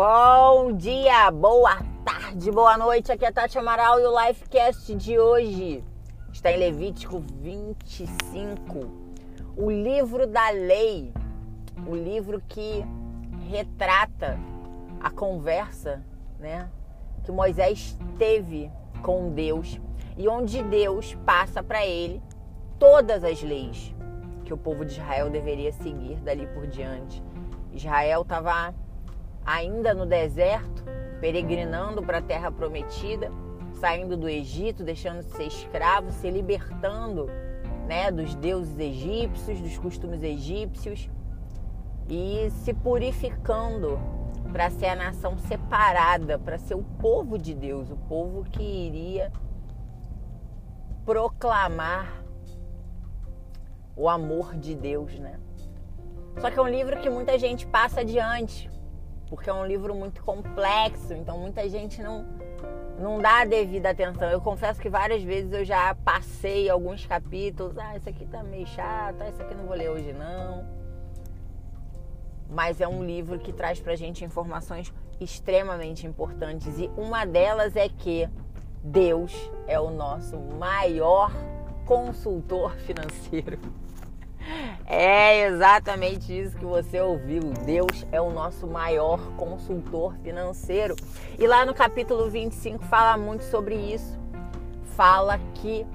Bom dia, boa tarde, boa noite. Aqui é Tati Amaral e o Lifecast de hoje está em Levítico 25, o livro da lei, o livro que retrata a conversa, né, que Moisés teve com Deus e onde Deus passa para ele todas as leis que o povo de Israel deveria seguir dali por diante. Israel estava ainda no deserto, peregrinando para a terra prometida, saindo do Egito, deixando de ser escravo, se libertando né, dos deuses egípcios, dos costumes egípcios e se purificando para ser a nação separada, para ser o povo de Deus, o povo que iria proclamar o amor de Deus, né? Só que é um livro que muita gente passa adiante, porque é um livro muito complexo, então muita gente não não dá a devida atenção. Eu confesso que várias vezes eu já passei alguns capítulos, ah, isso aqui tá meio chato, ah, isso aqui não vou ler hoje não. Mas é um livro que traz pra gente informações extremamente importantes e uma delas é que Deus é o nosso maior consultor financeiro. É exatamente isso que você ouviu. Deus é o nosso maior consultor financeiro. E lá no capítulo 25 fala muito sobre isso. Fala que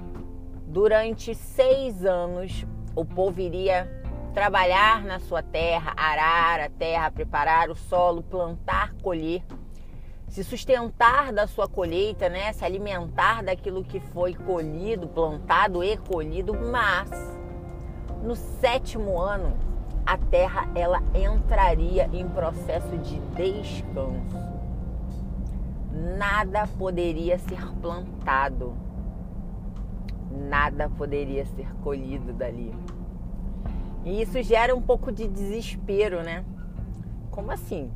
durante seis anos o povo iria trabalhar na sua terra, arar a terra, preparar o solo, plantar, colher, se sustentar da sua colheita, né? Se alimentar daquilo que foi colhido, plantado e colhido, mas no sétimo ano, a terra ela entraria em processo de descanso. Nada poderia ser plantado, nada poderia ser colhido dali. E isso gera um pouco de desespero, né? Como assim?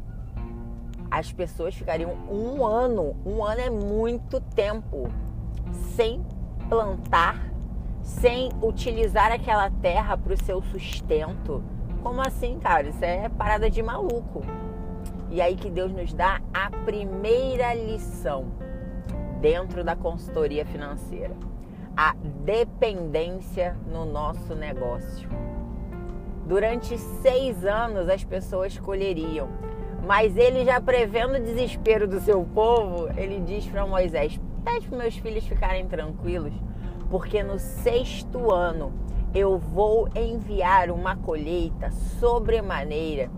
As pessoas ficariam um ano, um ano é muito tempo, sem plantar sem utilizar aquela terra para o seu sustento. Como assim, cara? Isso é parada de maluco. E aí que Deus nos dá a primeira lição dentro da consultoria financeira: a dependência no nosso negócio. Durante seis anos as pessoas colheriam, mas ele já prevendo o desespero do seu povo, ele diz para Moisés: pede para meus filhos ficarem tranquilos porque no sexto ano eu vou enviar uma colheita sobremaneira,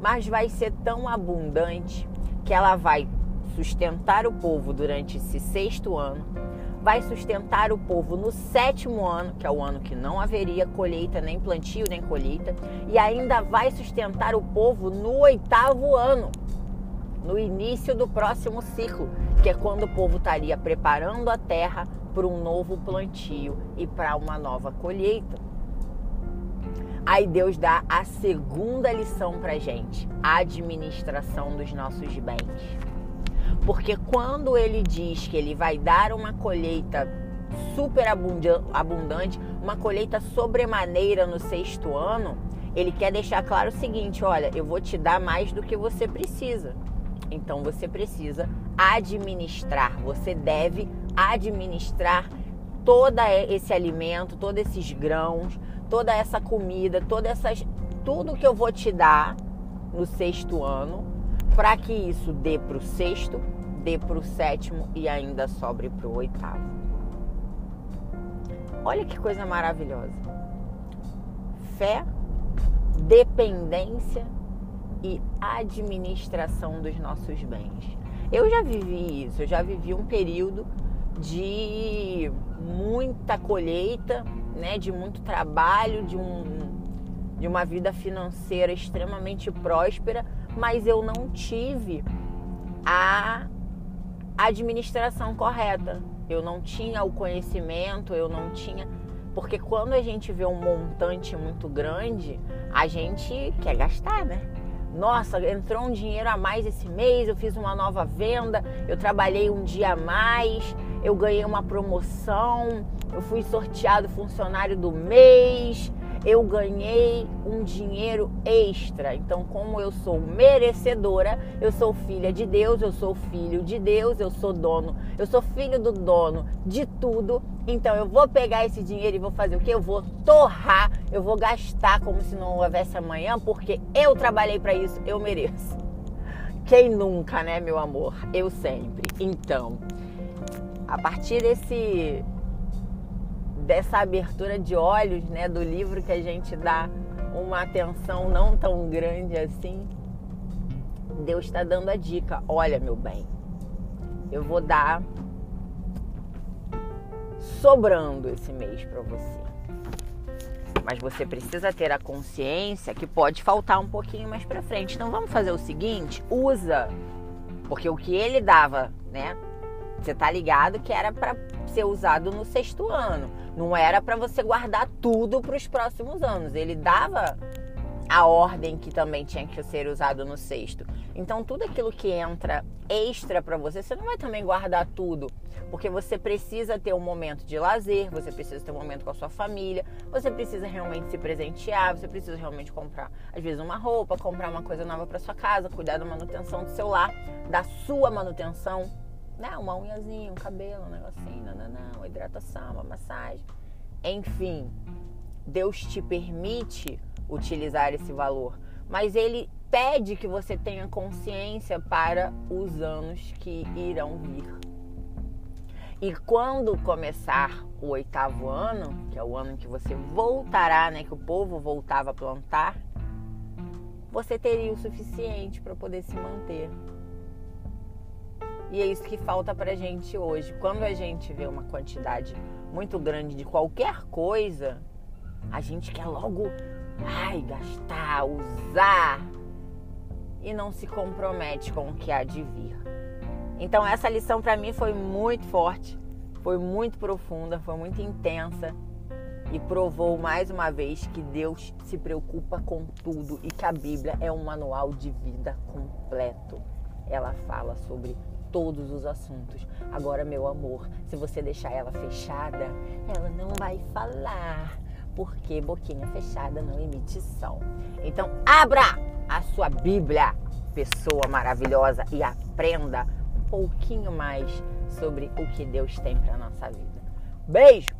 mas vai ser tão abundante que ela vai sustentar o povo durante esse sexto ano, vai sustentar o povo no sétimo ano, que é o ano que não haveria colheita, nem plantio, nem colheita, e ainda vai sustentar o povo no oitavo ano, no início do próximo ciclo, que é quando o povo estaria preparando a terra para um novo plantio e para uma nova colheita. Aí Deus dá a segunda lição para gente: a administração dos nossos bens. Porque quando ele diz que ele vai dar uma colheita super abundante, uma colheita sobremaneira no sexto ano, ele quer deixar claro o seguinte: olha, eu vou te dar mais do que você precisa. Então você precisa administrar, você deve administrar todo esse alimento, todos esses grãos, toda essa comida, todas essas tudo que eu vou te dar no sexto ano, para que isso dê para o sexto, dê para o sétimo e ainda sobre para o oitavo. Olha que coisa maravilhosa. Fé, dependência e administração dos nossos bens. Eu já vivi isso, eu já vivi um período de muita colheita, né, de muito trabalho, de, um, de uma vida financeira extremamente próspera, mas eu não tive a administração correta. Eu não tinha o conhecimento, eu não tinha. Porque quando a gente vê um montante muito grande, a gente quer gastar, né? Nossa, entrou um dinheiro a mais esse mês, eu fiz uma nova venda, eu trabalhei um dia a mais, eu ganhei uma promoção, eu fui sorteado funcionário do mês, eu ganhei um dinheiro extra. Então, como eu sou merecedora, eu sou filha de Deus, eu sou filho de Deus, eu sou dono, eu sou filho do dono de tudo. Então, eu vou pegar esse dinheiro e vou fazer o que? Eu vou torrar, eu vou gastar como se não houvesse amanhã, porque eu trabalhei para isso, eu mereço. Quem nunca, né, meu amor? Eu sempre. Então, a partir desse dessa abertura de olhos, né, do livro que a gente dá uma atenção não tão grande assim, Deus está dando a dica. Olha, meu bem, eu vou dar sobrando esse mês para você. Mas você precisa ter a consciência que pode faltar um pouquinho mais para frente. Então vamos fazer o seguinte, usa, porque o que ele dava, né? Você tá ligado que era para ser usado no sexto ano. Não era para você guardar tudo para os próximos anos. Ele dava a ordem que também tinha que ser usado no sexto. Então, tudo aquilo que entra extra para você, você não vai também guardar tudo, porque você precisa ter um momento de lazer, você precisa ter um momento com a sua família, você precisa realmente se presentear, você precisa realmente comprar, às vezes, uma roupa, comprar uma coisa nova para sua casa, cuidar da manutenção do seu lar, da sua manutenção né? Uma unhazinha, um cabelo, um negocinho, não, não, não, hidratação, uma massagem. Enfim, Deus te permite utilizar esse valor, mas ele pede que você tenha consciência para os anos que irão vir. E quando começar o oitavo ano, que é o ano que você voltará, né, que o povo voltava a plantar, você teria o suficiente para poder se manter. E é isso que falta pra gente hoje. Quando a gente vê uma quantidade muito grande de qualquer coisa, a gente quer logo ai, gastar, usar e não se compromete com o que há de vir. Então essa lição para mim foi muito forte, foi muito profunda, foi muito intensa e provou mais uma vez que Deus se preocupa com tudo e que a Bíblia é um manual de vida completo. Ela fala sobre todos os assuntos. Agora, meu amor, se você deixar ela fechada, ela não vai falar, porque boquinha fechada não emite som. Então, abra a sua Bíblia, pessoa maravilhosa, e aprenda um pouquinho mais sobre o que Deus tem para nossa vida. Beijo!